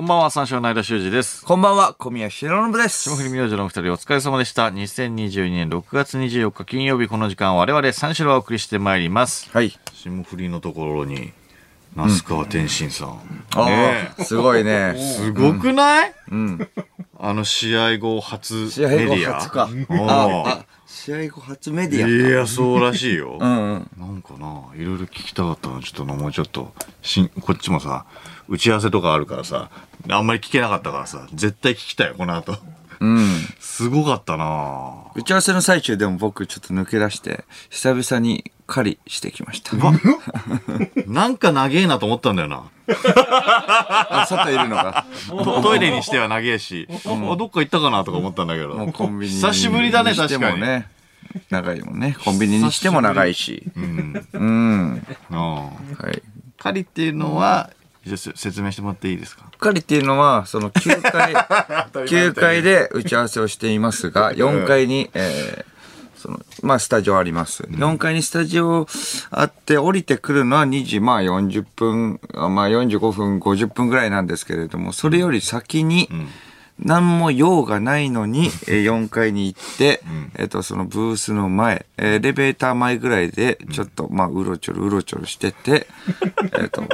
こんばんは、三四郎の間修二です。こんばんは、小宮浩信です。霜降り明星のお二人お疲れ様でした。2022年6月24日金曜日この時間我々三四郎をお送りしてまいります。はい。霜降りのところに、那須川天心さん。あねあ、すごいね。えすごくない、うん。あの試合後初試合後メディア。初か。おーあ、あ、試合後初メディアか。いや、そうらしいよ。うんうん。なんかな、いろいろ聞きたかったの、ちょっとなもうちょっと、しん、こっちもさ、打ち合わせとかあるからさ、あんまり聞けなかったからさ、絶対聞きたいよ、この後。うん。すごかったな打ち合わせの最中でも僕ちょっと抜け出して、久々に狩りしてきました。なんか長えなと思ったんだよな。あ、外いるのが。ト トイレにしては長えし、あどっか行ったかなとか思ったんだけど。もうコンビニに久しぶりだね、確かに。もね。長いもんね。コンビニにしても長いし。うん。うん。あはい。狩りっていうのは、じゃ説明してもらっていいですか？狩りっていうのは、その9階、9階 で打ち合わせをしていますが、4階に、えーその、まあ、スタジオあります。4階にスタジオあって、降りてくるのは2時、まあ40分、あまあ45分、50分ぐらいなんですけれども、それより先に、何も用がないのに、えー4階に行って、えっ、と、そのブースの前、えーエレベーター前ぐらいで、ちょっと、まあ、うろちょろうろちょろしてて、えっと、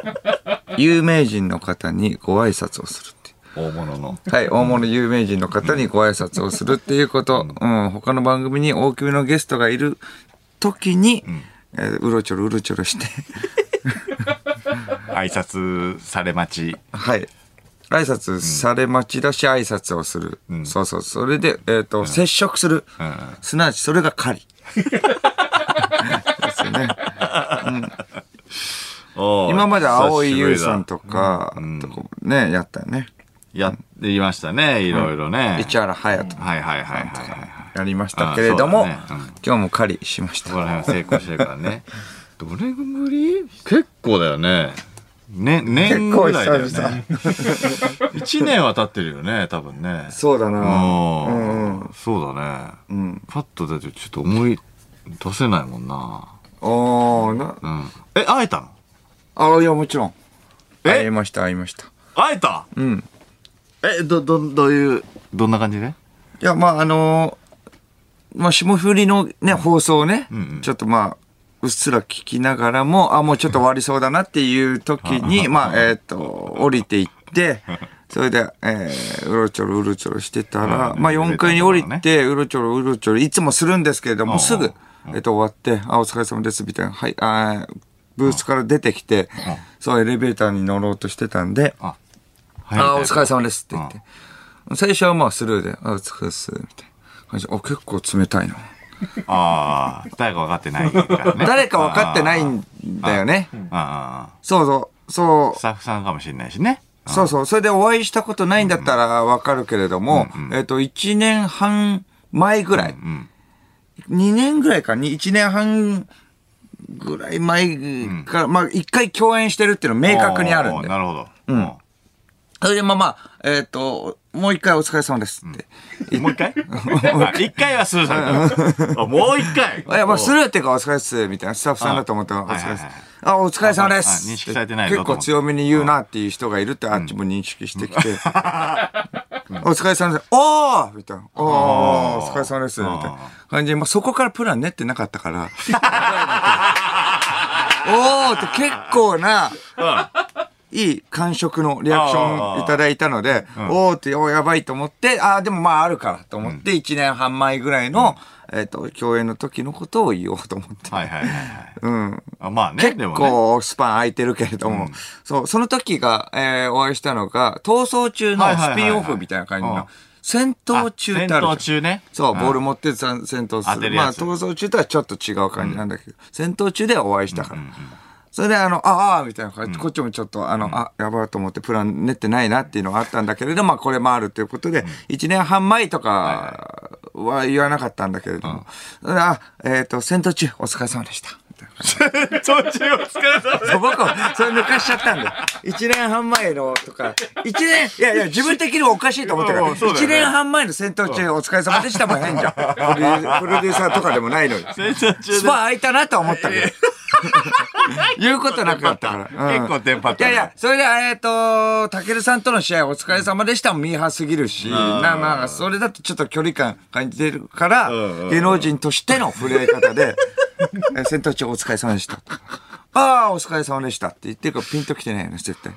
有名人の方にご挨拶をするっていう。大物の。はい、大物有名人の方にご挨拶をするっていうこと、うん、他の番組に大きめのゲストがいる時に、えーうろちょろうろちょろして、挨拶され待ち。はい。挨拶され待ちだし、挨拶をする。そうそう。それで、えっ、と、接触する。うんすなわち、それが狩り。ですよね。おー今まで青井優さんとか、とこね、やったよね。やっていましたね、いろいろね。市原隼人はいはいはいはいはい。やりましたけれども、今日も狩りしましたそ。こら辺は成功してるからね。どれぶり結構だよね。ね、年ぐらいだよね。一年は経ってるよね、多分ね。そうだな。うんうん。そうだね。うん。パッとだってちょっと思い出せないもんな。おー、な、うん。え、会えたの？あ、いや、もちろん。え？会いました、会いました。会えた？うん。え、ど、ど、どういう、どんな感じで？いや、まあ、あのーまあ、霜降りのね、放送をね、んうん。ちょっとまあ、うっすら聞きながらも、あ、もうちょっと終わりそうだなっていう時に、まあ、えっ、と、降りていって、それで、えー、うろちょろうろちょろしてたら、うん。まあ、4階に降りて、うろちょろうろちょろ、いつもするんですけれども、すぐ、えっ、と、終わって、あ、お疲れ様です、みたいな、はい、あーブースから出てきて、そう、エレベーターに乗ろうとしてたんで、あ、ああ、お疲れ様でですって言って。最初はまあスルーで、あお疲れです、みたいな感じで。あ、結構冷たいな。ああ、誰か分かってないからね。誰か分かってないんだよね。ああ、そうそう、そスタッフさんかもしれないしね。う、そうそう。それでお会いしたことないんだったら分かるけれども、えっと、1年半前ぐらい、うん。2年ぐらいか、に1年半ぐらい前から、まあ、1回共演してるっていうの明確にあるんで。なるほど。うん。それでまあまあ、えっと、もう一回お疲れ様ですって。うん。もう一回？あ一回はスルーされもう一回。いや、まあ、スルーっていうか、お疲れっす、みたいな、スタッフさんだと思ったら、お疲れっす。あ、お疲れ様であす。認識されてないぞ結構強めに言うなっていう人がいるって、あっちも認識してきて、お疲れ様です。おーみたいな。おーお疲れ様です。みたいな感じで、まあ、そこからプラン練ってなかったから、おーって結構な、いい感触のリアクションいただいたので、おーって、おーやばいと思って、ああ、でもまああるからと思って、1年半前ぐらいの、えっと、共演の時のことを言おうと思って。はいはいはいはい。うん。あまあね、結でもね。構スパン空いてるけれども、そう、その時が、えーお会いしたのが、逃走中のスピンオフみたいな感じうんの、戦闘中ってある戦闘中ね。そう、んボール持って戦闘する。まあ、逃走中とはちょっと違う感じなんだけど、戦闘中でお会いしたから。それで、あの、ああ、みたいな感じ、こっちもちょっと、あの、あ、やばいと思ってプラン練ってないなっていうのがあったんだけれど、まあ、これもあるということで、1年半前とかは言わなかったんだけれども、あ、えっ、と、戦闘中、お疲れ様でした。みたいな感じ途中お疲れ様です。そう僕はそれ抜かしちゃったんだよ。1年半前のとか、1年、いやいや、自分的におかしいと思ったから、うんそうだよね1年半前の戦闘中お疲れ様でしたも変じゃん。プロデューサーとかでもないのに。スパ空いたなとは思ったけど。言うことなかったから。うん結構テンパったねいやいや、それで、えっと、たけるさんとの試合お疲れ様でしたもミーハーすぎるし、なまあ、それだとちょっと距離感感じてるから芸能人としての触れ合い方で、え戦闘中お疲れ様でした。ああ、お疲れ様でしたって言ってるからピンときてないよね、絶対。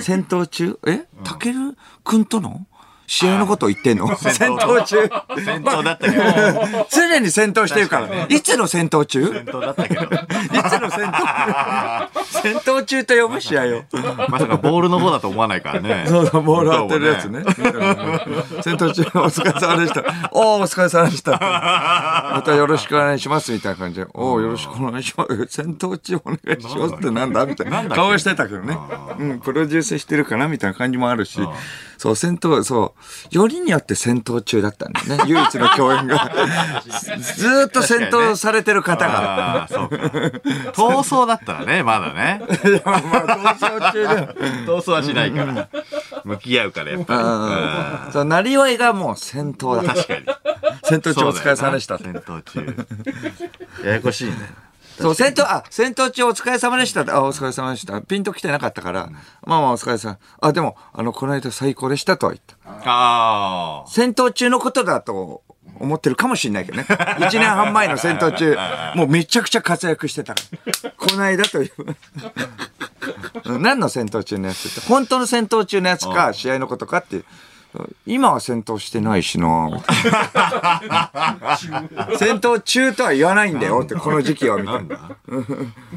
戦闘中？え？たけるくんとの？試合のことを言ってんの？戦闘中？戦闘だったけど。常に戦闘してるから。いつの戦闘中？戦闘だったけど。いつの戦闘戦闘中と呼ぶ試合を。まさかボールの方だと思わないからね。そうそう、ボール当てるやつね。戦闘中、お疲れ様でした。おー、お疲れ様でした。またよろしくお願いします、みたいな感じで。おー、よろしくお願いします。戦闘中お願いしますってなんだみたいな顔してたけどね。うん、プロデュースしてるかなみたいな感じもあるし。そう、戦闘、そう、よりによって戦闘中だったんだよね。唯一の共演が。ずーっと戦闘されてる方が。そうか。逃走だったらね、まだね。まあ、逃走中でも。逃走はしないから。向き合うから、やっぱり。うんそう、なりわいがもう戦闘だ。確かに。戦闘中お疲れ様でした。戦闘中。ややこしいね。そう、戦闘、あ、戦闘中お疲れ様でした。あ、お疲れ様でした。ピンと来てなかったから、まあまあお疲れ様。あ、でも、あの、この間最高でしたとは言った。ああ。戦闘中のことだと思ってるかもしれないけどね。一年半前の戦闘中、もうめちゃくちゃ活躍してた。この間という。う ん何の戦闘中のやつって、本当の戦闘中のやつか、試合のことかっていう。今は戦闘してないしな 戦闘中とは言わないんだよって、この時期は、みたいな。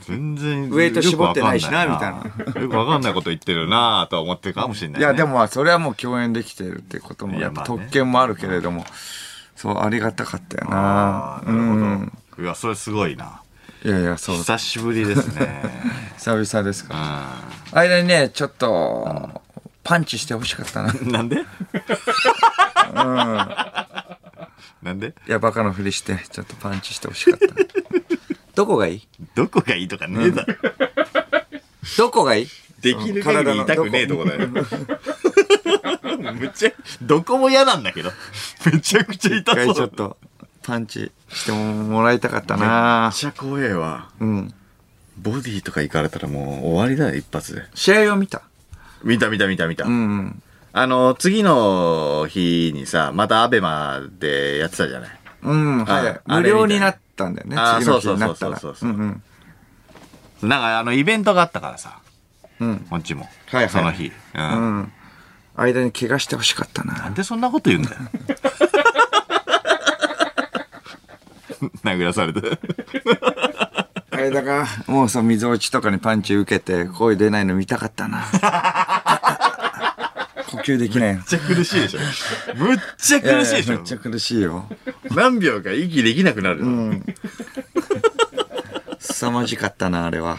全然。ウエイト絞ってないしなよくわかんなよくわかんないこと言ってるなとは思ってるかもしれない、ね。いや、でもまあ、それはもう共演できてるってことも、やっぱ特権もあるけれども、そう、ありがたかったよあなあ、なるほど。いや、それすごいな。いやいや、そう、久しぶりですね。久々ですか。う間にね、ちょっと、パンチしてほしかったな。なんで？なんで？や、バカのふりして、ちょっとパンチしてほしかった。どこがいい？どこがいいとかねえだろ。どこがいい？できる限り痛くねえとこだよ。むっちゃ、どこも嫌なんだけど。めちゃくちゃ痛そう。ちょっと、パンチしてもらいたかったなめっちゃ怖えわ。うん。ボディとか行かれたらもう終わりだよ、一発で。試合を見た見た見た見た見た。うん。あの、次の日にさ、またアベマでやってたじゃない。うん、はい。無料になったんだよね。あ次の日になったら。そうそうそうそううんうん。なんかあの、イベントがあったからさ、うん。こっちも。はいはいその日。うん。うん。間に怪我してほしかったな。なんでそんなこと言うんだよ。殴らされて。間が、もうさ、溝落ちとかにパンチ受けて、声出ないの見たかったな。呼吸できないの。めっちゃ苦しいでしょ。むっちゃ苦しいでしょめっ。ちゃ苦しいよ。何秒か息できなくなる。凄まじかったな、あれは。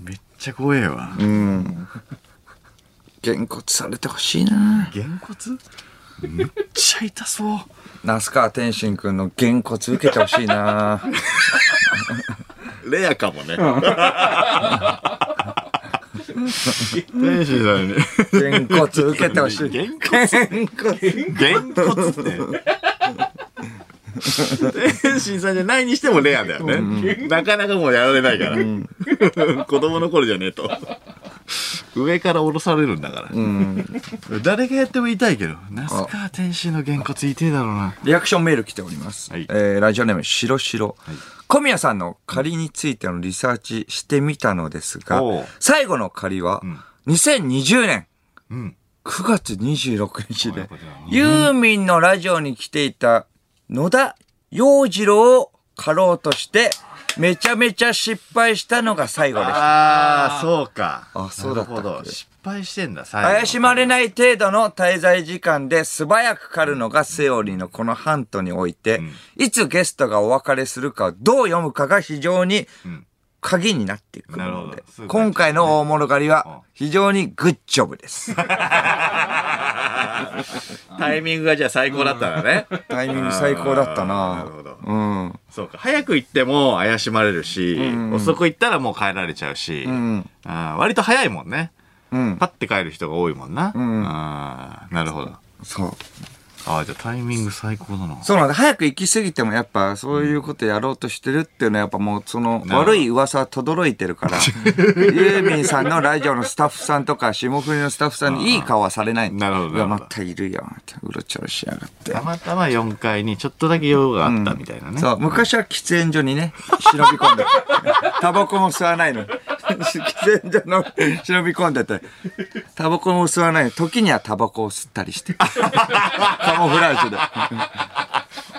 めっちゃ怖えわ。うん。げんこつされてほしいな。げんこつ？めっちゃ痛そう。那須川天心くんのげんこつ受けてほしいな。レアかもね。天心さんに。げんこつ受けてほしい。げんこつ。げんこつって。天心さんじゃないにしてもレアだよね。なかなかもうやられないから。子供の頃じゃねえと。上から下ろされるんだから。誰がやっても痛いけど、那須川天心のげんこつ痛いだろうな。リアクションメール来ております。はいえーラジオネーム、しろしろ。小宮さんの仮についてのリサーチしてみたのですが最後の仮は、2020年。うん。9月26日でユーミンのラジオに来ていた野田洋次郎を狩ろうとして、めちゃめちゃ失敗したのが最後でした。ああ、そうか。あそうだったっけ？なるほど。失敗してんだ、最後怪しまれない程度の滞在時間で素早く狩るのがセオリーのこのハントにおいて、いつゲストがお別れするかをどう読むかが非常に鍵になってくるなるほので、ういう感じ今回の大物狩りは非常にグッジョブです。タイミングがじゃあ最高だったんだね。タイミング最高だったななるほどうん。そうか。早く行っても怪しまれるし、遅く行ったらもう帰られちゃうし、んあー割と早いもんね。うん。パッて帰る人が多いもんな。あーなるほど。そう。ああ、じゃあタイミング最高だな。そうなんだ。早く行き過ぎてもやっぱそういうことやろうとしてるっていうのはやっぱもうその悪い噂は轟いてるから、ユーミンさんのラジオのスタッフさんとか霜降りのスタッフさんにいい顔はされないんだなるほどまたいるよ。うろちょろしやがって。たまたま4階にちょっとだけ用があったみたいなね。そう、昔は喫煙所にね、忍び込んで、タバコも吸わないのに。喫煙所の忍び込んでて、タバコも吸わないの時にはタバコを吸ったりして。カモフラージュで。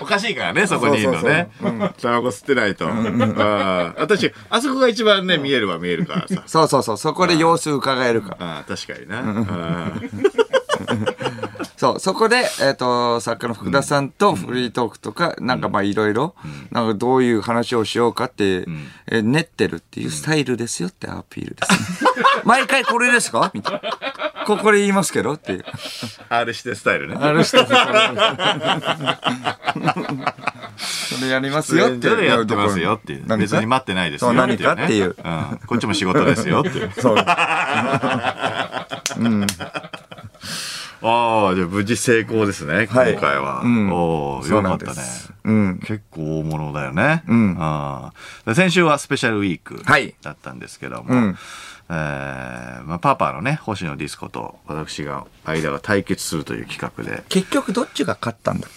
おかしいからね、そこにいるのね。タバコ吸ってないと。ああ私、あそこが一番ね、見えるは見えるからさ。そうそうそう、そこで様子伺えるから。ああ、確かにな。あ そう、そこで、えっ、と、作家の福田さんとフリートークとか、なんかまあいろいろ、なんかどういう話をしようかって、え練ってるっていうスタイルですよってアピールです、ね。毎回これですか？みたいな。ここで言いますけどっていう。あ R してスタイルね。ある人それやりますよってそれやってますよっていう。別に待ってないですよそうっていう、ね。何かっていううん。こっちも仕事ですよっていう。そう。ああ、じゃあ無事成功ですね、今はい回は。うんおおよかったね。結構大物だよね。んあ先週はスペシャルウィークはいだったんですけども、うんえーまあ、パパのね、星野ディスコと私が、間が対決するという企画で、結局どっちが勝ったんだっ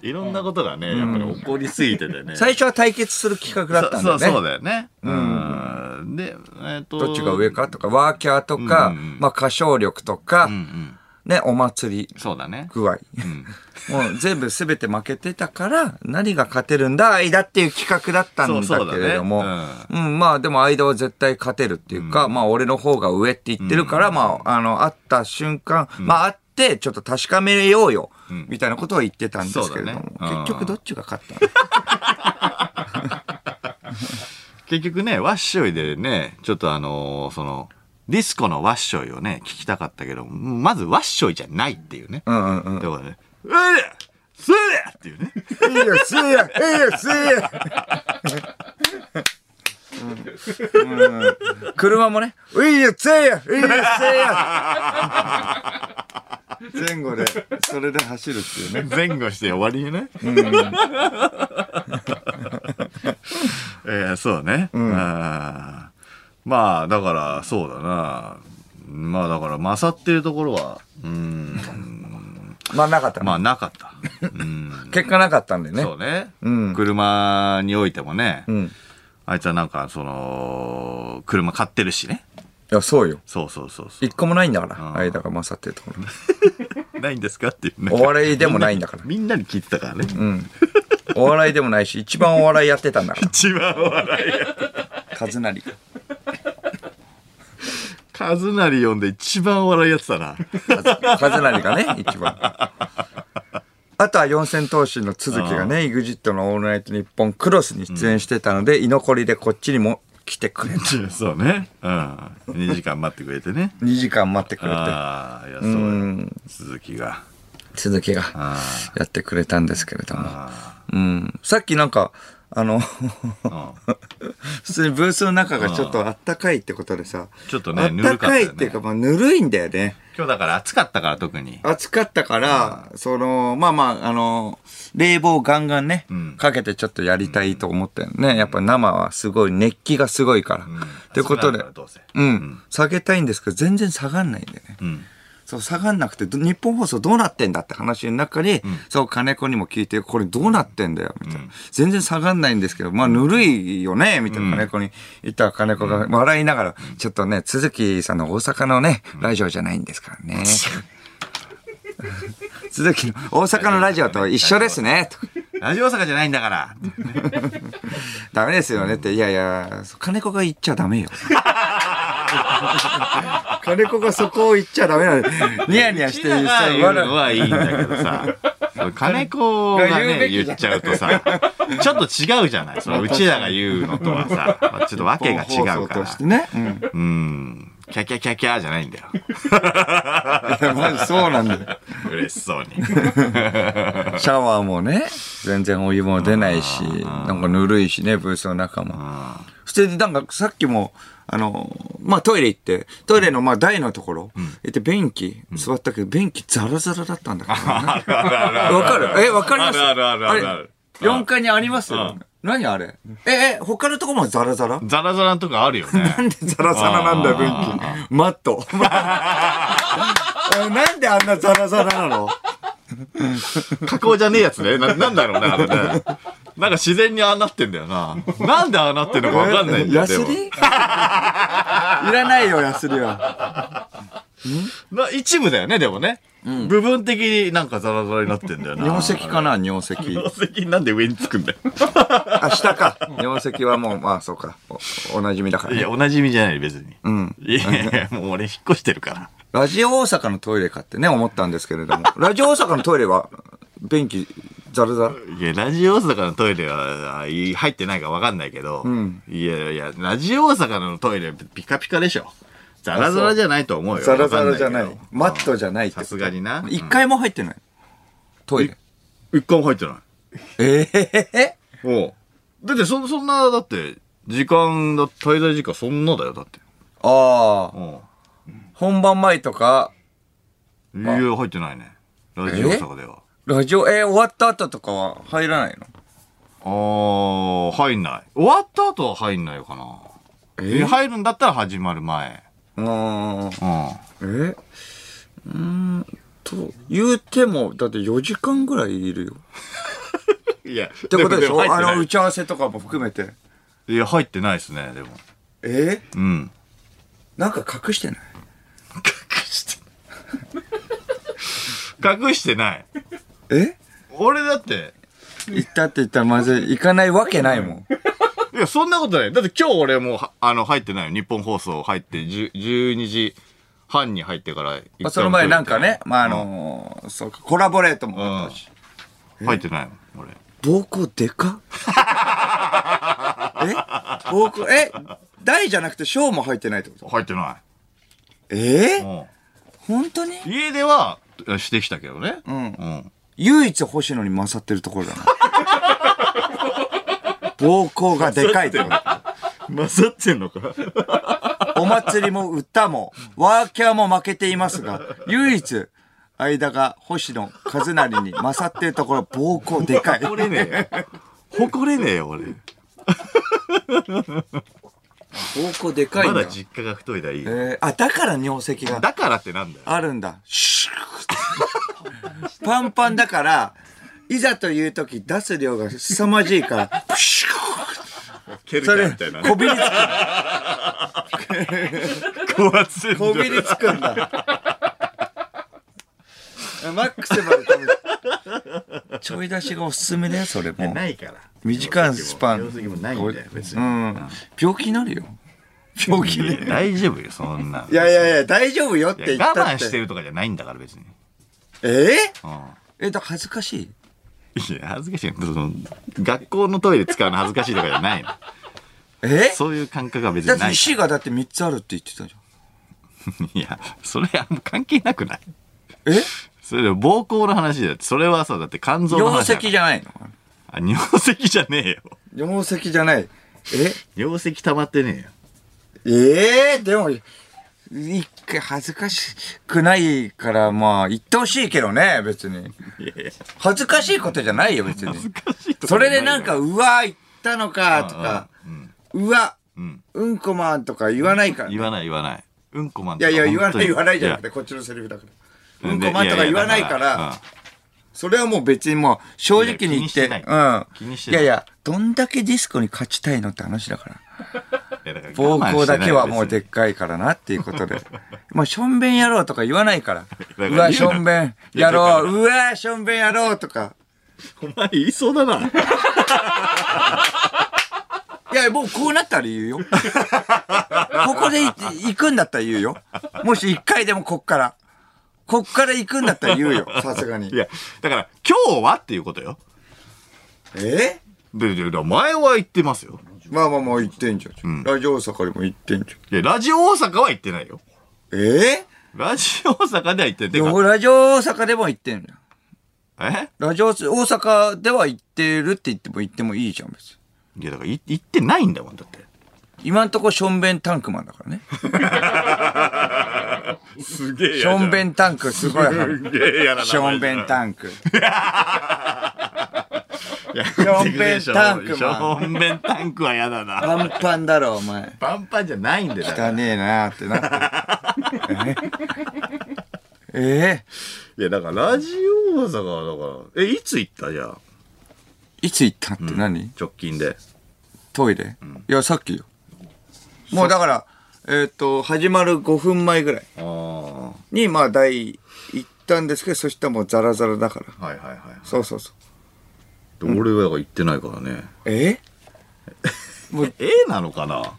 け？いろんなことがね、やっぱり起こりすぎててね。最初は対決する企画だったんだよね。そうそうだよね。うん。で、えっ、と。どっちが上かとか、ワーキャーとか、うんうんまあ歌唱力とか、うんうん。ね、お祭りそうだね。具合。もう全部全て負けてたから、何が勝てるんだ、間っていう企画だったんだそうだねけれども、ううん、まあでも間は絶対勝てるっていうか、まあ俺の方が上って言ってるから、まあ、あの、会った瞬間、まあ会って、ちょっと確かめようよ、みたいなことを言ってたんですけれども、そうだね。うん。結局どっちが勝ったの？結局ね、ワッショイでね、ちょっとあのーその、ディスコのワッショイをね、聞きたかったけど、まずワッショイじゃないっていうね。うんうんうん。だからね、うわそれだっていうね。いいよ、すえや、いいよ、すえや。うん車もね、いいよ、せえや、いいよ、せえや。前後で、それで走るっていうね。前後して終わりにね。えーそうね。あーまあ、だから、そうだな。まあ、だから、勝ってるところは、うん、まあなかったねまあ、なかった。うん。結果なかったんでね。そうね。うん車においてもね、うん。あいつはなんか、その、車買ってるしね。いや、そうよ。そうそうそうそ一個もないんだから、ん間が勝ってるところ。ないんですかっていうね。お笑いでもないんだから。みんなに聞いてたからね。うん。お笑いでもないし、一番お笑いやってたんだから。一番お笑いや。カズナリ。カズナリ読んで一番お笑いやってたな。カズナリがね、一番。あとは四千頭身の続きがね、EXIT のオールナイトニッポンクロスに出演してたので、居残りでこっちにも来てくれて、そうね。うん。2時間待ってくれてね。2時間待ってくれて、ああ、いや、そうよ。鈴木が。続きがあやってくれたんですけれども。あ。うん。さっきなんか、あの、うん 普通にブースの中がちょっとあったかいってことでさ、ちょっとね、ぬあったるかいっていうか、。まあ、ぬるいんだよね。今日だから暑かったから特に。暑かったから、その、まあまあ、あの、冷房ガンガンね、んかけてちょっとやりたいと思ったよね。やっぱ生はすごい、熱気がすごいから。ということでうん、下げたいんですけど、全然下がんないんだよね。うん。そう、下がんなくて、ど日本放送どうなってんだって話の中に、そう、金子にも聞いて、これどうなってんだよ、みたいな。全然下がんないんですけど、まあ、ぬるいよね、みたいな金子に言ったら金子が笑いながら、ちょっとね、鈴木さんの大阪のね、ラジオじゃないんですからね。鈴木の大阪のラジオと一緒ですね、と。ラジオ大阪じゃないんだから。ダメですよねって、いやいや、金子が言っちゃダメよ。金子がそこを言っちゃダメなの。ニヤニヤしてうちらが言う笑のはいいんだけどさ。金子がね、言っちゃうとさ、ちょっと違うじゃないそのうちらが言うのとはさ、ちょっとわけが違うからね。うん。うん。キャキャキャキャじゃないんだよ。マジそうなんだよ。嬉しそうに。シャワーもね、全然お湯も出ないし、なんかぬるいしね、ブースの中も。普通になんかさっきも、あの、まあトイレ行って、トイレのまあ台のところ、行って便器座ったけど、便器ザラザラだったんだからね。わかる？え、わかります？あるあるあるあるれ4階にあります？うん何あれ？え、え、他のとこもザラザラ？ザラザラのとこあるよね。なんでザラザラなんだよ、便器。マット。え なんであんなザラザラなの？加工じゃねえやつね。な、なんだろうね、あれね。なんか自然にああなってんだよな。なんでああなってんのかわかんないんだよ。ヤスリ？いらないよ、ヤスリは。な一部だよね、でもね。部分的になんかザラザラになってんだよな。尿石かな尿石。尿石なんで上につくんだよ。あ、下か。尿石はもう、まあそうか。おおなじみだからいや、ね。おなじみじゃない、別に。うん。いやいや、もう俺引っ越してるから。ラジオ大阪のトイレかってね、思ったんですけれども。ラジオ大阪のトイレは、便器、ザラザラ？いや、ラジオ大阪のトイレは入ってないかわかんないけど、んいやいや、ラジオ大阪のトイレピカピカでしょ。ザラザラじゃないと思うよ。ザラザラじゃない。マットじゃないさすがにな。一回も入ってない？トイレ。一回も入ってない。ええおうだってそ、そんな、だって、時間だ、滞在時間そんなだよ、だって。ああ、う本番前とか、ん。いや、入ってないね。ラジオ大阪では。ラジオ、えー終わった後とかは入らないの？あー、入んない。終わった後は入んないのかな。え入るんだったら始まる前。ああ。うん。え？うーんと、言うても、だって4時間ぐらいいるよ。いや、っってことでしょ？あの、打うち合わせとかも含めて。いや、入ってないですね、でも。え？うん。なんか隠してない？隠して。隠してない。え？俺だって、行ったって言ったらまずい行かないわけないもん。いや、そんなことない。だって今日俺もうは、あの、入ってないよ。日本放送入って、10 12時半に入ってからその前なんかね、まあ、あのーそうか、コラボレートもあったし。うん。入ってないもん、俺。膀胱でか？え？膀胱、え？大じゃなくて小も入ってないってこと？入ってなえ？い。うん。本当に？家では、してきたけどね。うんうん。唯一星野に勝ってるところだな。膀胱がでかいってこと。混ざってんのか？お祭りも歌も、ワーキャーも負けていますが、唯一、間が星野和成に勝ってるところ、膀胱でかい。誇れねえよ。誇れねえよ、俺。膀胱でかいんだ。まだ実家が太いだいいよ。えー、あ、だから尿石がだからってなんだよ。あるんだ。シューパンパンだから、いざという時出す量が凄まじいから、プシュケルそれ、チャーみたいな。こびりつ高圧洗く、こびりつくんだ。マックスまでちょい出しがおすすめだよ、それも。ないから。短いスパン。尿石もないんだよ、別に。うん。病気になるよ。病気いやに。大丈夫よ、そんな。いやいやいや、大丈夫よっていや言ったって。我慢してるとかじゃないんだから、別に。えうん。ー、え、だ恥ずかしい？いや、恥ずかしい。その学校のトイレ使うの恥ずかしいとかじゃないの。え？そういう感覚が別だってにないか石がだって3つあるって言ってたじら。いや、それはもう関係なくない？ゃん。え？それで膀胱の話だって、それはさ、だって肝臓の尿話だから。石じゃないの？あ、尿石じゃねえよ。尿石じゃない。え？尿石溜まってねええでも、一回恥ずかしくないから、まあ、言ってほしいけどね、別に。恥ずかしいことじゃないよ、別に。恥ずかしいとそれでなんか、、うわ、言ったのか、とか、うわ、うん。うんこマンとか言わないから。い言わない言わない。うんこマンとやいや、言わない言わないじゃなくて、いこっちのセリフだから。やうんこマンとか言わないから、それはもう別にもう、正直に言って、うん。気にしてないいやいや、どんだけディスコに勝ちたいのって話だから。いやだけはもうで別っかいからなっていうことで。まあ、しょんべんやろうとか言わないから。らうわ、しょんべんやろう。うわ、しょんべんやろうとか。にお前言いそうだな。いや、もうこうなったら言うよ。ここでい行くんだったら言うよ。もし一回でもこっから。こっから行くんだったら言うよ。さすがにい。や、だから、今日はっていうことよ。え？で、で、で前は言ってますよ。まあまあまあ言ってんじゃん。んラジオ大阪でも言ってんじいや、ラジオ大阪は言ってないよ。ゃん。えラジオ大阪では行ってラジオ大阪でも行ってんのよ。え？ラジオ大阪では行ってるって言っても行ってもいいじゃん、別に。いやだからい行ってないんだもんだって今んとこションベンタンクマンだからね。すげえションベンタンクすごい。すげえやなションベンタンク。ションベンタンクマン。ションベンタンクはやだな。パンパンだろ、お前。パンパンじゃないんだよ。汚ねえなーってなって。ええいやだからラジオ大阪はだから。えいつ行ったじゃあ？いつ行ったって何、直近で。トイレ、いや、さっきよ。もうだから、えっ、と、始まる5分前ぐらいああに、まあ、台行ったんですけど、そしたらもうザラザラだから。はいはいはい。そうそうそう。で俺は行ってないからねえ？えなのかな、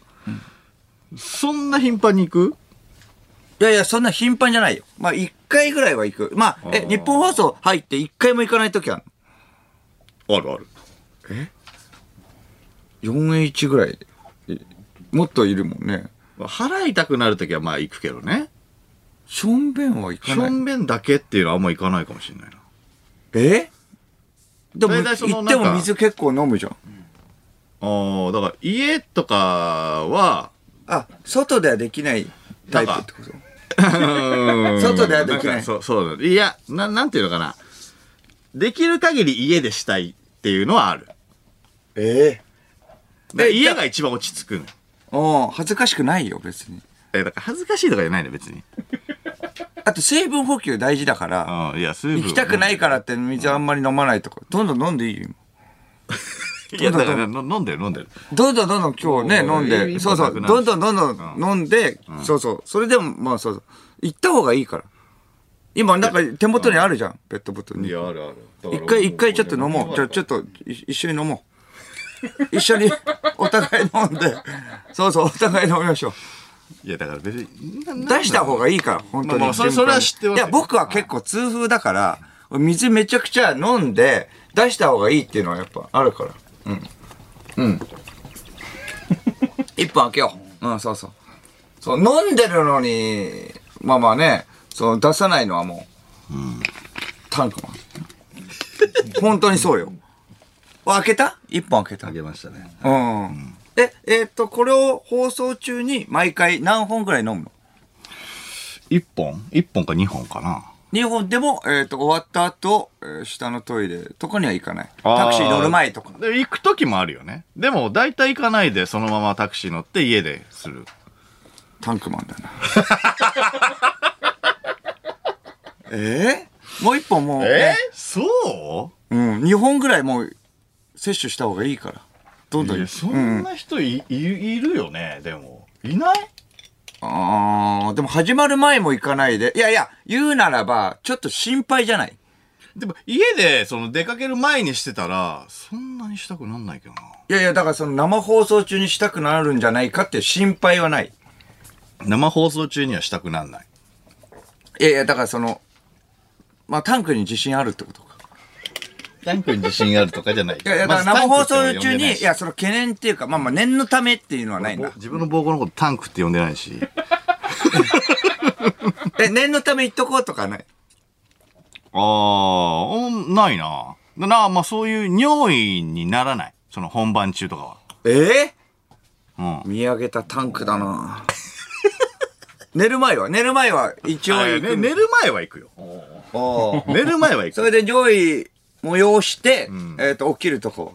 そんな頻繁に行く？いやいや、そんな頻繁じゃないよ。まあ、1回ぐらいは行く。まあ、え、日本放送入って1回も行かないときあるあるあるの ?4H ぐらい。えもっといるもんね。払いたくなるときはまあ行くけどねしょんべんは行しょかない。んべんだけっていうのはあんま行かないかもしれないなえ？でも、行っても水結構飲むじゃん。ああだから家とかはあ、外ではできないタイプってこと？外外ではできないそう、そうだ。いや、な、なんていうのかな。できる限り家でしたいっていうのはある。ええだから家が一番落ち着くのよ。うん、恥ずかしくないよ、別に。え、だから恥ずかしいとかじゃないの、別に。あと、水分補給大事だから、うん、いや、水分。行きたくないからって水あんまり飲まないとか、どんどん飲んでいいよ。いや、だから、の飲んでる、飲んでる。どんどんどんどん今日ね、おー飲んで、いい一そうそう、どんどんどんどん飲んで、そうそう、それでも、まあそうそう、行った方がいいから。今、なんか手元にあるじゃん、ペットボトルに。や、あるある。一回、一回ちょっと飲もう。じゃあちょっと、い一緒に飲もう。一緒に、お互い飲んで、そうそう、お互い飲みましょう。いや、だから別に、出した方がいいから、本当に。まあまあそれそれは知ってますよいや、僕は結構痛風だから、水めちゃくちゃ飲んで、出した方がいいっていうのはやっぱあるから。うん。うん。一本開けよう。うん、そうそう。そう、飲んでるのに、まあまあね、そう、出さないのはもう、タンクマン。本当にそうよ。開けた？一本開けたあ。げましたね。うん。え、えーっと、これを放送中に毎回何本ぐらい飲むの？一本？一本か二本かな。2本でも、えっ、と、終わった後、えー下のトイレとかには行かない。タクシー乗る前とか。で、行く時もあるよね。でも、大体行かないで、そのままタクシー乗って家でする。タンクマンだな。えー？もう一本もう、ね、そう？ん、2本ぐらいもう、摂取した方がいいから。どどん。うんそんな人い,、いいるよね、でも。いない？あー、でも始まる前も行かないで。いやいや、言うならば、ちょっと心配じゃない？でも、家で、その、出かける前にしてたら、そんなにしたくなんないけどな。いやいや、だからその生放送中にしたくなるんじゃないかって心配はない。生放送中にはしたくなんない。いやいや、だからその、まあ、タンクに自信あるってことか。タンクに自信あるとかじゃない。いやいや、だから生放送中に、いや、その懸念っていうか、まあまあ念のためっていうのはないんだ。自分の膀胱のことタンクって呼んでないし。え、念のため言っとこうとかない？ああ、うんないな。なあ、まあそういう尿意にならない。その本番中とかは。え？うん。見上げたタンクだな 寝る前は？寝る前は一応あ行く。ね、寝る前は行くよ。寝る前は行く。それで上位催して、んえっ、と、起きるとこ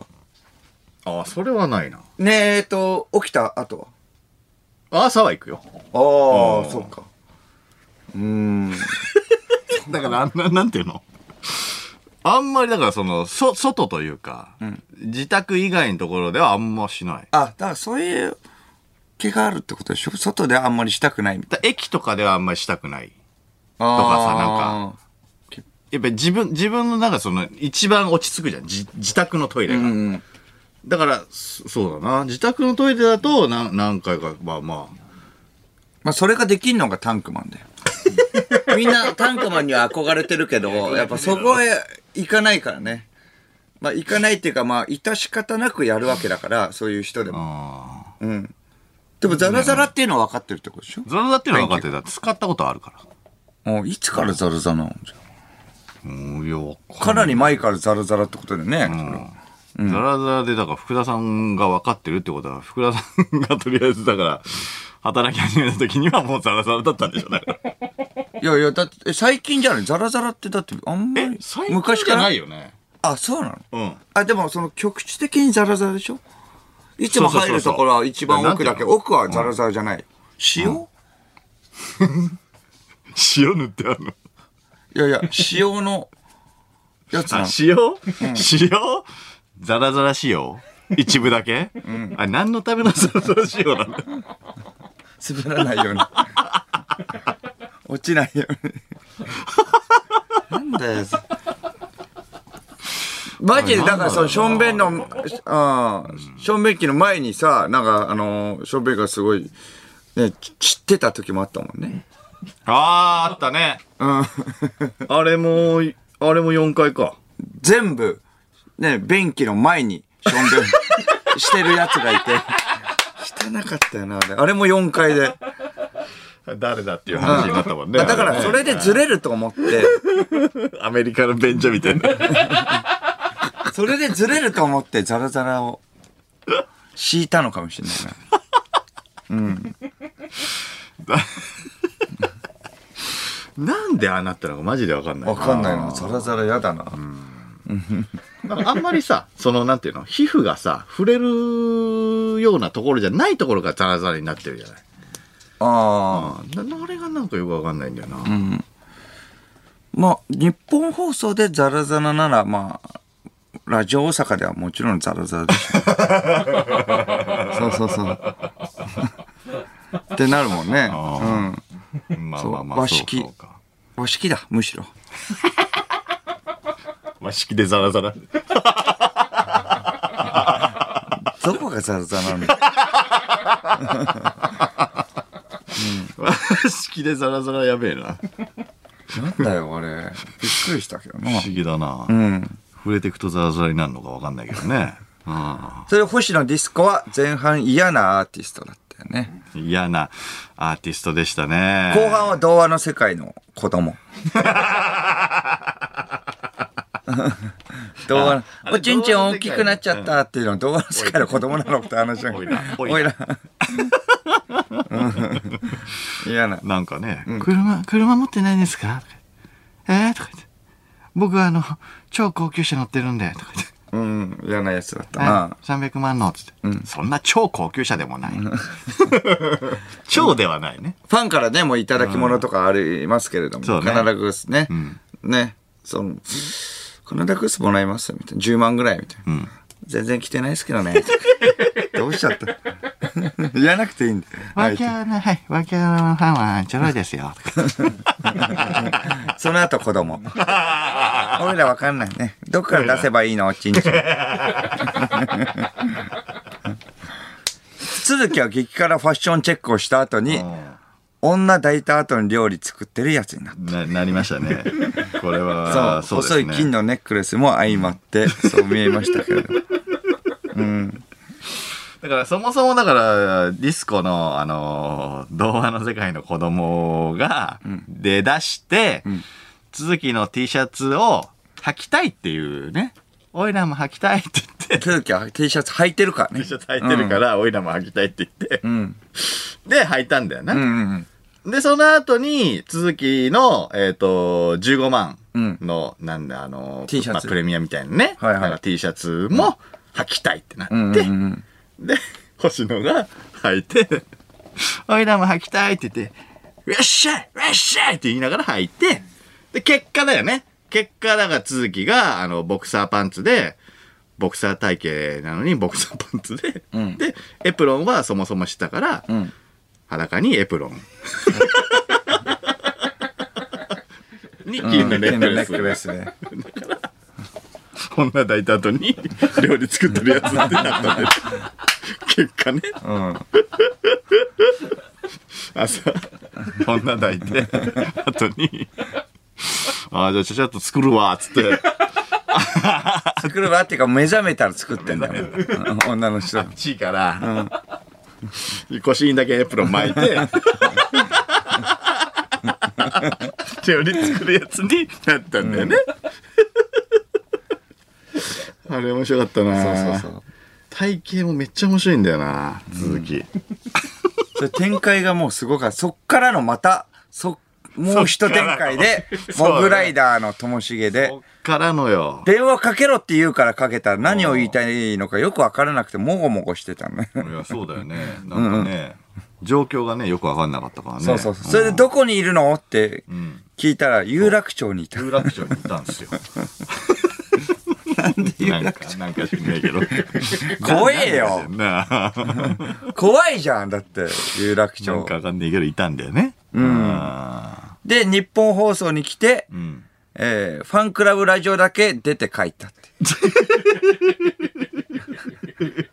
は。ああ、それはないな。ねえっ、と、起きた後は？朝は行くよ。あうんあ、そうか。うーん。だから、ななんていうの？あんまりだからその、そ、外というか、自宅以外のところではあんましない。あ、だからそういう気があるってことでしょ？外であんまりしたくないみたいだ駅とかではあんまりしたくない。な。とかさなんか。やっぱり自分、自分のなんかその、一番落ち着くじゃん。自自宅のトイレが。うんうん。だから、そそうだな。自宅のトイレだと、な何回か、まあまあ。まあ、それができんのがタンクマンだよ。みんなタンクマンには憧れてるけど、やっぱそこへ行かないからね。まあ、行かないっていうか、まあ、致し方なくやるわけだから、そういう人でも。あうん。でも、ザラザラっていうのは分かってるってことでしょ？ザラザラっていうのは分かってた。使ったことあるから。おいつからザラザラなのじゃ？もうよあかなり前からザラザラってことでね。それはザラザラで、だから福田さんが分かってるってことは、福田さんがとりあえずだから、働き始めた時にはもうザラザラだったんでしょ、だから。いやいや、だって、え最近じゃない？ザラザラってだってあんまり。昔じゃないよね。あ、そうなの？うん。あ、でもその局地的にザラザラでしょ？いつも入るところは一番奥だけ奥はザラザラじゃない。塩、塩塗ってあるの。いやいや、塩のやつなあの。、塩、塩ザラザラ塩一部だけ、あ、何のためのザラザラ塩なんだ？滑らないように。落ちないように。なんだよ。マジで、だからその、しょんべんの、うん、しょんべん機の前にさ、なんか、あの、しょんべんがすごい、ね、ち散ってた時もあったもんね。あー、あったね。うん。あれも、あれも4回か。全部、ね、便器の前に、しょんべんしてるやつがいて、汚かったよな、あれ。あれも4階で。誰だっていう話になったもんね。だから、それでずれると思って、アメリカの便所みたいな。それでずれると思ってザラザラを敷いたのかもしれないな。なんでああなったのかマジでわかんない。わかんないな。ザラザラやだな。なんかあんまりさ、その、なんていうの、皮膚がさ、触れるようなところじゃないところがザラザラになってるじゃない。ああ。ああれがなんかよくわかんないんだよな。まあ、日本放送でザラザラなら、まあ、ラジオ大阪ではもちろんザラザラでしょ。そうそうそう。ってなるもんね。うん。まあまあまあ、和式そうか。和式だ、むしろ。和式でザラザラ。どこがザラザラなんだ和式でザラザラやべえな。なんだよ、あれ。びっくりしたけどな不。思議だな。うん。触れていくとザラザラになるのかわかんないけどね。うんそれ星野ディスコは前半嫌なアーティストだった。嫌なアーティストでしたね。後半は童話の世界の子供。童話おちんちん大きくなっちゃったっていうのは童話の世界の子供なのって話じゃん。おいらおいらおいら。うん嫌な。なんかね、車、車持ってないんですか？えー、とか言って。僕はあの、超高級車乗ってるんで、とか言って。うん、嫌なやつだったはな。い、300万の、つって、そんな超高級車でもない。超ではないね。ファンからね、もういただき物とかありますけれども、ねカナダグースね。んね。その、カナダグースもらいますみたいな。10万ぐらいみたいな。うん。全然来てないですけどね。どうしちゃった？言わなくていいんだよ。ワキャーの、はい、ワキャーのファンはちょろいですよ。その後子供。俺らわかんないね。どっから出せばいいの？ちんちん。続きは激辛ファッションチェックをした後に、女抱いた後に料理作ってるやつになった。な、なりましたね。これは、そう、そうね。細い金のネックレスも相まって、そう見えましたけれど。だからそもそもだからディスコのあの童話の世界の子供が出だして、続きの T シャツを履きたいっていうね。おいらも履きたいって言って、続きは T シャツ履いてるからね。T シャツ履いてるから、おいらも履きたいって言って、うん。で、履いたんだよな。うんうんうん。で、その後に、続きの、えっ、と、15万うんの、なんだ、あの、T シャツまあプレミアみたいなね。はいはい T シャツも履きたいってなって、うんうんうん。で、星野が履いて、おいらも履きたいって言って、よっしゃいよっしゃいって言いながら履いて、で、結果だよね。結果だが続きが、あの、ボクサーパンツで、ボクサー体型なのにボクサーパンツで、うんで、エプロンはそもそもしたから、うん。裸にエプロン。に金のネックレス。ネックレスね。女抱いた後に料理作ってるやつってなったんで。結果ね。うん。朝、女抱いて、後に、ああ、じゃあちゃちゃっと作るわ、つって、作るわっていうか目覚めたら作ってんだよ。うん女の人。ちいから、腰にだけエプロン巻いて、より作るやつになったんだよね。あれ面白かったなそうそうそう。体型もめっちゃ面白いんだよな続き。それ展開がもうすごかった。そっからのまた、そ、もう一展開で、モグライダーのともしげでこ、っからのよ。電話かけろって言うからかけたら何を言いたいのかよくわからなくて、もごもごしてたのね。いや、そうだよね。なんかね、状況がね、よくわかんなかったからね。そうそうそう。それでどこにいるの？ってん聞いたら、有楽町にいた。有楽町に行ったんですよ。なんか、なんか知んないけど。怖えよ。怖いじゃん、だって、有楽町なんか。わかんないけど、いたんだよね。うん。で、日本放送に来て、うん。えーファンクラブラジオだけ出て帰ったって。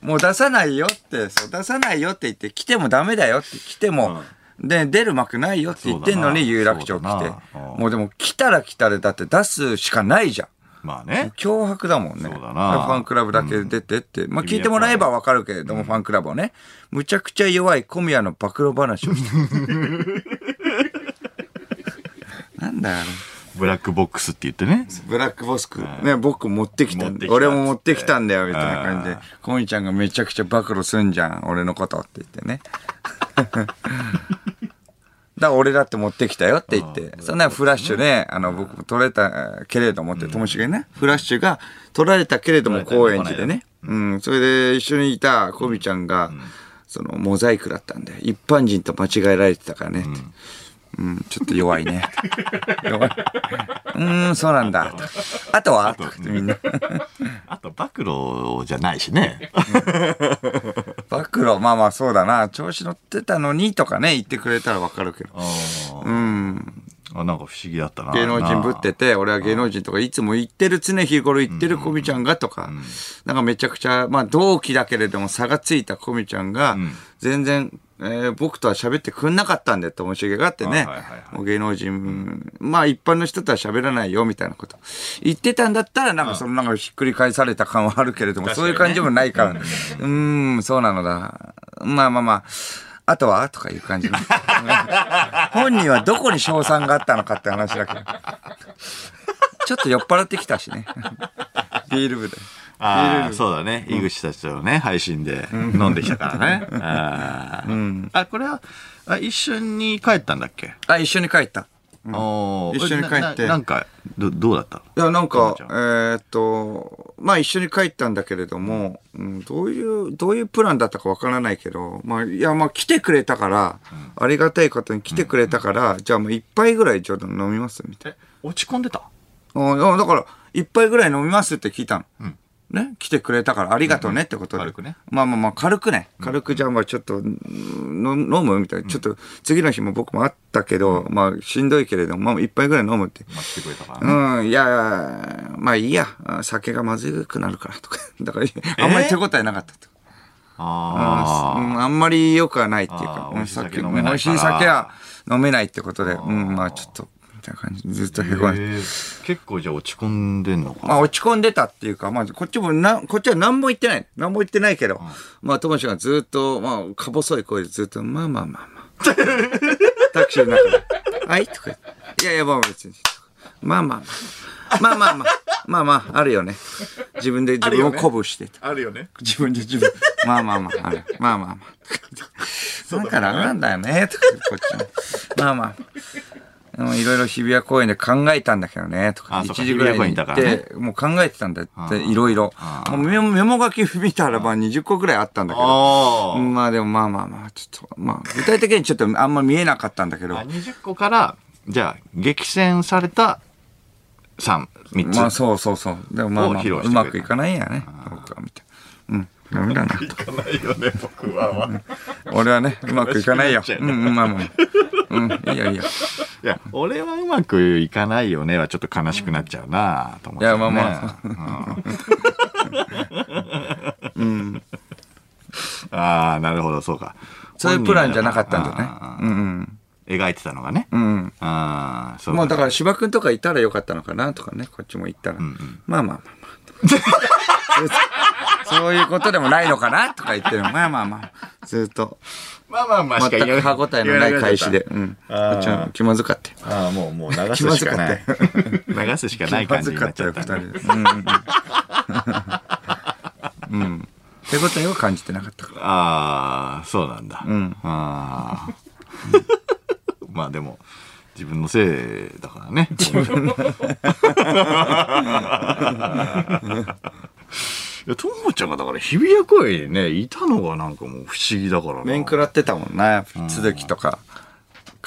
もう出さないよって、そう、出さないよって言って、来てもダメだよって、来ても、で、出る幕ないよって言ってんのに、有楽町来てもうでも、来たら来たで、だって出すしかないじゃん。まあね。脅迫だもんね。そうだなファンクラブだけ出てって。まあ聞いてもらえばわかるけれども、ファンクラブをね。むちゃくちゃ弱い小宮の暴露話をしてる。なんだよ。ブラックボックスって言ってね。ブラックボスク。ね、僕持ってきたんだ。持ってきた俺も持ってきたんだよ、みたいな感じでうん。コミちゃんがめちゃくちゃ暴露すんじゃん、俺のことって言ってね。だから俺だって持ってきたよって言って。そんなフラッシュね、あの、僕も撮れたけれどもって、ともしげね、フラッシュが撮られたけれども高円寺でね。うん、それで一緒にいたコミちゃんが、その、モザイクだったんで、一般人と間違えられてたからね。って。うん、ちょっと弱いね。弱い。うーん、そうなんだ。あとは？とか言ってみんな。あと、暴露じゃないしね。暴露、まあまあそうだな。調子乗ってたのにとかね、言ってくれたらわかるけど。うん。あなんか不思議だったな。芸能人ぶってて、俺は芸能人とかいつも言ってる、常日頃言ってるコミちゃんがとか、なんかめちゃくちゃ、まあ同期だけれども差がついたコミちゃんが、全然、えー僕とは喋ってくんなかったんだよ、ともしげがあってね。もう芸能人、まあ一般の人とは喋らないよ、みたいなこと。言ってたんだったら、なんかそのなんかひっくり返された感はあるけれども、そういう感じもないから。うーん、そうなのだ。まあまあまあ。あとは？とかいう感じの。本人はどこに賞賛があったのかって話だけど。ちょっと酔っ払ってきたしね。ビール部で。ああ、そうだね。井口たちとね、配信で飲んできたからね。あこれは、あ一緒に帰ったんだっけ？あ、一緒に帰った。おー。一緒に帰って。なななんか、ど、どうだった？いや、なんかえーっと、まあ一緒に帰ったんだけれども、うん、どういう、どういうプランだったかわからないけど、まあ、いや、まあ来てくれたから、ありがたいことに来てくれたから、じゃあもう一杯ぐらいちょっと飲みますみたいえ、落ち込んでた？な。あだから、一杯ぐらい飲みますって聞いたの。ね来てくれたからありがとうねってことで。軽くねまあまあまあ、軽くね。軽くじゃあまあちょっと、飲むみたいな。ちょっと、次の日も僕もあったけど、まあしんどいけれども、まあ一杯ぐらい飲むって。まあ、来てくれたからね。うん、いや、まあいいや。酒がまずくなるからとか。だから、あんまり手応えなかったと。あうん、あんまり良くはないっていうかあ、ーうん美味しい酒飲めないから美味しい酒は飲めないってことで、うん、まあちょっと、みたいな感じでずっとへこあ。んで。へー結構じゃあ落ち込んでんのかまあ落ち込んでたっていうか、まあこっちもな、こっちは何も言ってない。何も言ってないけど、まあ友達がずっと、まあか細い声でずっと、まあまあまあまあ。タクシーの中で、はい？とか言って。いやいや、まあ別に。まあまあまあ。まあまあまあ。まあまあ、あるよね。自分で自分を鼓舞してた。あるよね。自分で自分。まあまあまあ、ある。まあまあまあ。だからなんだよね、とかこっちも。まあまあ。いろいろ日比谷公園で考えたんだけどね、とか。あそうか1時ぐらいに行って、もう考えてたんだって、いろいろ。もうメモ書き見たらば20個ぐらいあったんだけど。まあでもまあまあまあ、ちょっと、まあ、具体的にちょっとあんま見えなかったんだけどあ。。20個から、じゃあ、激戦された3、3つ。まあそうそうそう。でもまあまあ、うまくいかないんやね。僕は見て。うん。ダメだな。いかないよね、僕は。俺はね、うまくいかないよ。うん、うん、まあまあ。うん、いいよいいよ。いや、俺はうまくいかないよねはちょっと悲しくなっちゃうなと思って、いやまあまあ。うん。ああ、なるほど、そうか。そういうプランじゃなかったんだよねうんうん。描いてたのがね。うん。ああ、そうもうだから芝君とかいたらよかったのかなとかね、こっちも言ったら。まあまあまあまあ。そういうことでもないのかなとか言ってる。まあまあまあ。ずっと。まあまあまあしか全言えく歯応えのない返しで。うん。あっちは気まずかったよ。ああ、もう、もう流すしかない。流すしかない感じにずかっよ、なっちゃった。二人で。うんうんうん。うん。手応えを感じてなかったから。ああ、そうなんだ。うんあ。まあでも、自分のせいだからね。自分のいや、ともちゃんがだから日比谷公園にね、いたのがなんかもう不思議だからな。面食らってたもんな。鈴木とか、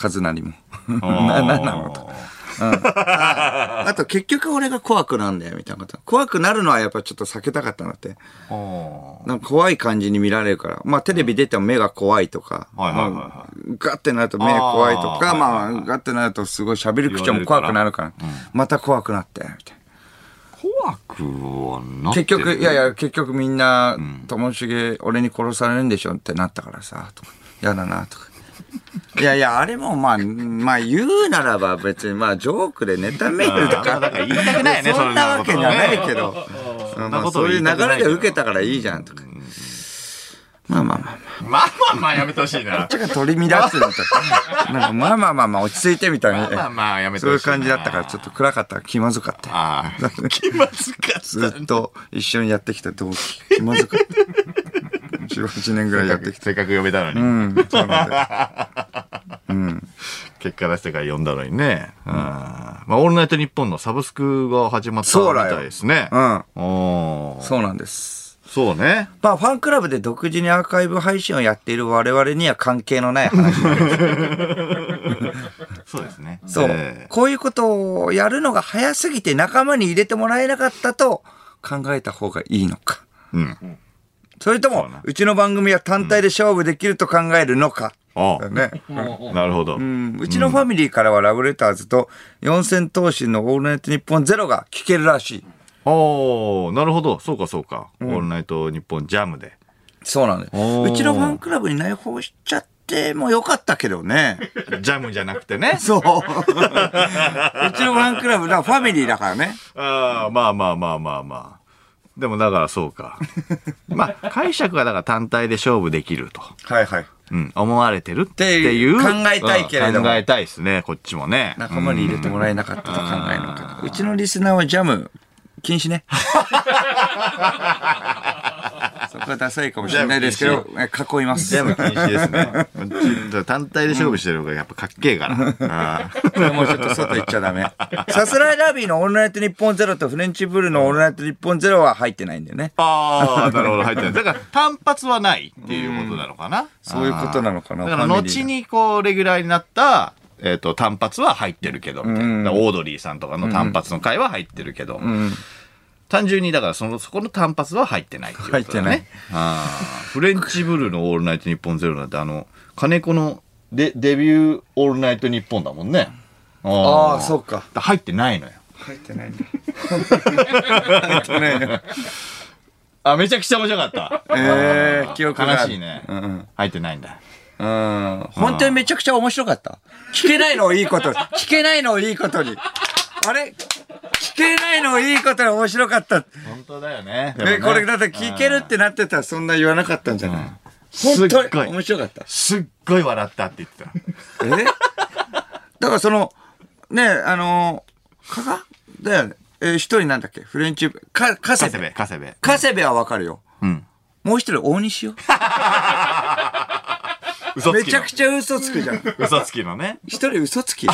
和成も。な、なんなのと。あと結局俺が怖くなんだよ、みたいなこと。怖くなるのはやっぱちょっと避けたかったんだって。なんか怖い感じに見られるから。まあテレビ出ても目が怖いとか。はいはいはいはいまあガッてなると目怖いとか、まあガッてなるとすごい喋り口調も怖くなるから。また怖くなって、みたいな。はな結局、いやいや、結局みんな、ともしげ、俺に殺されるんでしょってなったからさ、とか、やだな、とか。いやいや、あれもまあ、まあ言うならば別にまあジョークでネタメールとか、言いたくないよねそんなわけじゃないけど、そういう流れで受けたからいいじゃん、とか。まあまあまあまあ。まあまあまあやめてほしいな。こっちが取り乱すのとか。なんかまあまあまあまあ落ち着いてみたいまあまあな。まあやめてそういう。感じだったからちょっと暗かった気まずかったよ。ああ。気まずかった。ずっと一緒にやってきた同期。気まずかった。18年ぐらいやってきた。せっかく呼べたのに。うん、そうなんだよ。結果出してから呼んだのにね。うん。まあ、オールナイトニッポンのサブスクが始まったみたいですね。うん。そうなんです。そうね。まあ、ファンクラブで独自にアーカイブ配信をやっている我々には関係のない話なんです。そうですね。そうえ。こういうことをやるのが早すぎて仲間に入れてもらえなかったと考えた方がいいのか。ーうん。それともそうちの番組は単体で勝負できると考えるのか。あね。あ。なるほど。うん、うちのファミリーからはラブレターズと四千頭身のオールナイトニッポンゼロが聞けるらしい。おー、なるほど。そうかそうか。オールナイトニッポンジャムで。そうなんだよ。おーうちのファンクラブに内包しちゃってもよかったけどね。ジャムじゃなくてね。そう。うちのファンクラブ、だファミリーだからね。ああ、まあまあまあまあまあ。でもだからそうか。まあ、解釈はだから単体で勝負できると。はいはい。うん、思われてるっていう。考えたいけれどもうん考えたいですね、こっちもね。仲間に入れてもらえなかったと考えるのか。うちのリスナーはジャム禁止ね。そこはダサいかもしれないですけど、え囲います。ジャム禁止ですね。う ん単体で勝負してる方がやっぱかっけえから。ああもうちょっと外行っちゃダメ。さすらいラビーのオールナイトニッポンゼロとフレンチブルーのオールナイトニッポンゼロは入ってないんだよね。ああ、なるほど、入ってない。だから単発はないっていうことなのかな。そういうことなのかなだから後にこう、レギュラーになった、えっ、と、単発は入ってるけど、みたいな。オードリーさんとかの単発の回は入ってるけど、単純にだからその、そこの単発は入ってないっていうことだ、ね。入ってないあーフレンチブルーのオールナイトニッポンゼロなんて、あの、金子のデデビューオールナイトニッポンだもんね。あああ、そうか。う。入ってないのよ。入ってないんだ。入ってないね。あ、めちゃくちゃ面白かった。ええ記憶悲しいね。うん入ってないんだ。うん。本当にめちゃくちゃ面白かった。聞けないのをいいことに。聞けないのをいいことに。あれ？聞けないのをいいことに面白かった。本当だよね。え、これだって聞けるってなってたらそんな言わなかったんじゃない？すっ本当にごい面白かった。すっごい笑ったって言ってた。え？だからその、ねあのー、か？がだよね。えー一人なんだっけ？フレンチ、か、カセベ？カセベ、カセベ。カセベはわかるよ。うん。もう一人大西よ。嘘つきのめちゃく。ちゃ嘘つくじゃん。嘘つきのね。一人嘘つき。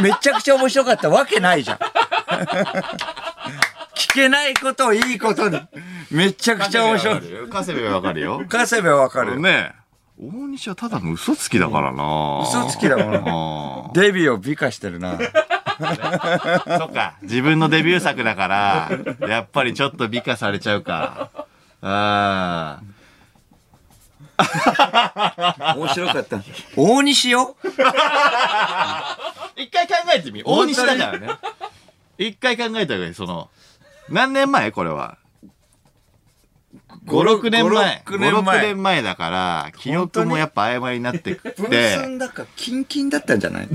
めちゃくちゃ面白かったわけないじゃん。聞けないことをいいことに。めちゃくちゃ面白い。カセベはわかるよ。カセベはわかる。ね大西はただの嘘つきだからな嘘つきだもんもデビューを美化してるな。そっか。自分のデビュー作だから、やっぱりちょっと美化されちゃうか。ああ。面白かった。大西よ 一回考えてみ。大西だからね。一回考えた方がいい。その、何年前？これは。5、6年前。5 6 5、年前6年前だから、記憶もやっぱ曖昧になってく分って、寸だか、キンキンだったんじゃない？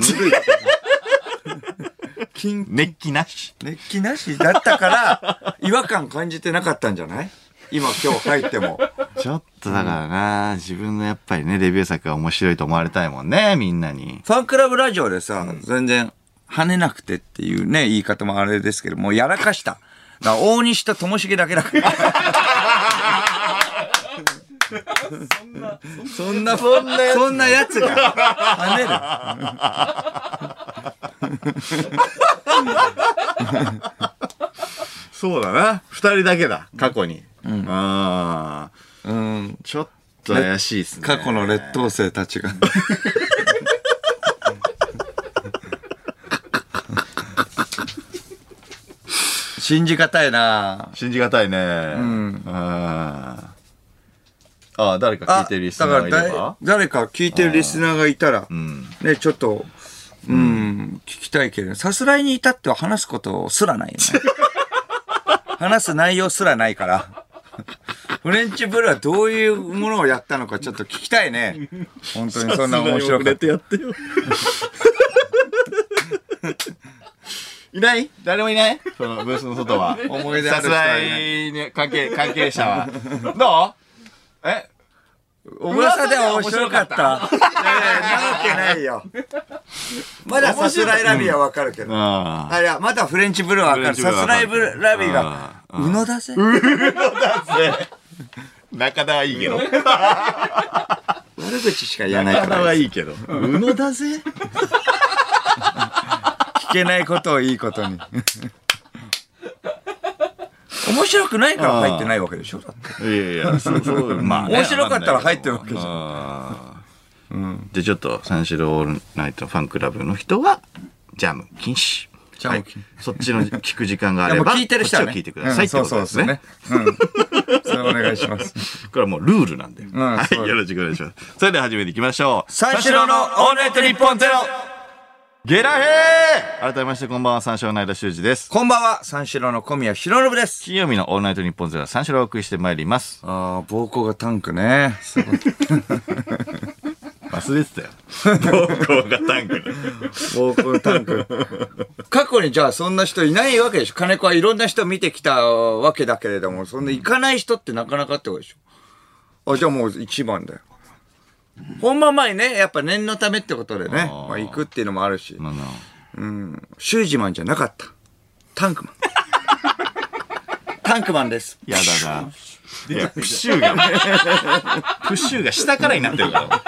キン、熱気なし。熱気なしだったから、違和感感じてなかったんじゃない？今今日入っても。ちょっとだからな、自分のやっぱりね、デビュー作が面白いと思われたいもんね、みんなに。ファンクラブラジオでさ、全然跳ねなくてっていうね、言い方もあれですけど、もうやらかした。だから大西とともしげだけだから。そんな、そんな、そんなやつが跳ね そうだな。二人だけだ、過去に。ああ。る。うん。ちょっと怪しいっすね。過去の劣等生たちが。信じがたいな信じがたいね。うん。あーあー、誰か聞いてるリスナーがいだからればだ誰か聞いてるリスナーがいたら、んね、ちょっと、うん、聞きたいけど、さすらいに至っては話すことすらないよね。話す内容すらないから。フレンチブルーはどういうものをやったのかちょっと聞きたいね。本当にそんな面白かった。やってよ。いない？誰もいない？そのブースの外は。思い出ある人はいないに関係、関係者は。どう？え？噂では面白かった。なわけないよ。まださすらいラビーはわかるけど。ああ、いや、まだフレンチブルーはわかる。さすらいラビーが、あうのだぜ。あ。中田はいいけど。悪口しか言わないか中田ら。はいいけど。うのだぜ聞けないことをいいことに。面白くないから入ってないわけでしょ？だっていやいや、そうそう、まあね、面白かったら入ってるわけじゃんゃん。で、ちょっと、三四郎オールナイトファンクラブの人は、ジャム禁止。ジャム禁止はいそっちの聞く時間があれば、聞いてる人はね。こっちを聞いてくださいってうんことですね。。そうそうそうね。うん。それお願いします。これはもうルールなんで。はそうい、よろしくお願いします。それでは始めていきましょう。三四郎のオールナイトニッポンゼロゲラヘー改めましてこんばんは、三四郎の間修二です。こんばんは、三四郎の小宮弘信です。金曜日のオールナイトニッポンゼロは三四郎をお送りしてまいります。ああ、膀胱がタンクね。すごい。忘れてたよ。膀胱がタンクで。膀胱タンク。過去にじゃあそんな人いないわけでしょ金子はいろんな人見てきたわけだけれども、そんな行かない人ってなかなかってことでしょあ、じゃあもう一番だよ。本番前ね、やっぱ念のためってことでね、あーまあ行くっていうのもあるし、なんだうん、シュージマンじゃなかった。タンクマン。タンクマンです。やだな。いや、プッシューが、プッシューが下からになってるから。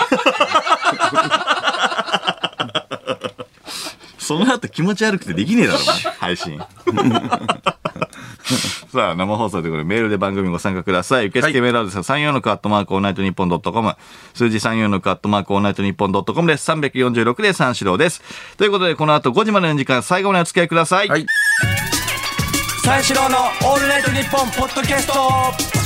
その後気持ち悪くてできねえだろ、お前配信。さあ、生放送ということでメールで番組ご参加ください。受付メールアドレスは34のカットマークオールナイトニッポンドットコム。数字34のカットマークオールナイトニッポンドットコムです。346で三四郎です。ということで、この後5時までの時間、最後までお付き合いください。はい三四郎のオールナイトニッポンポッドキャスト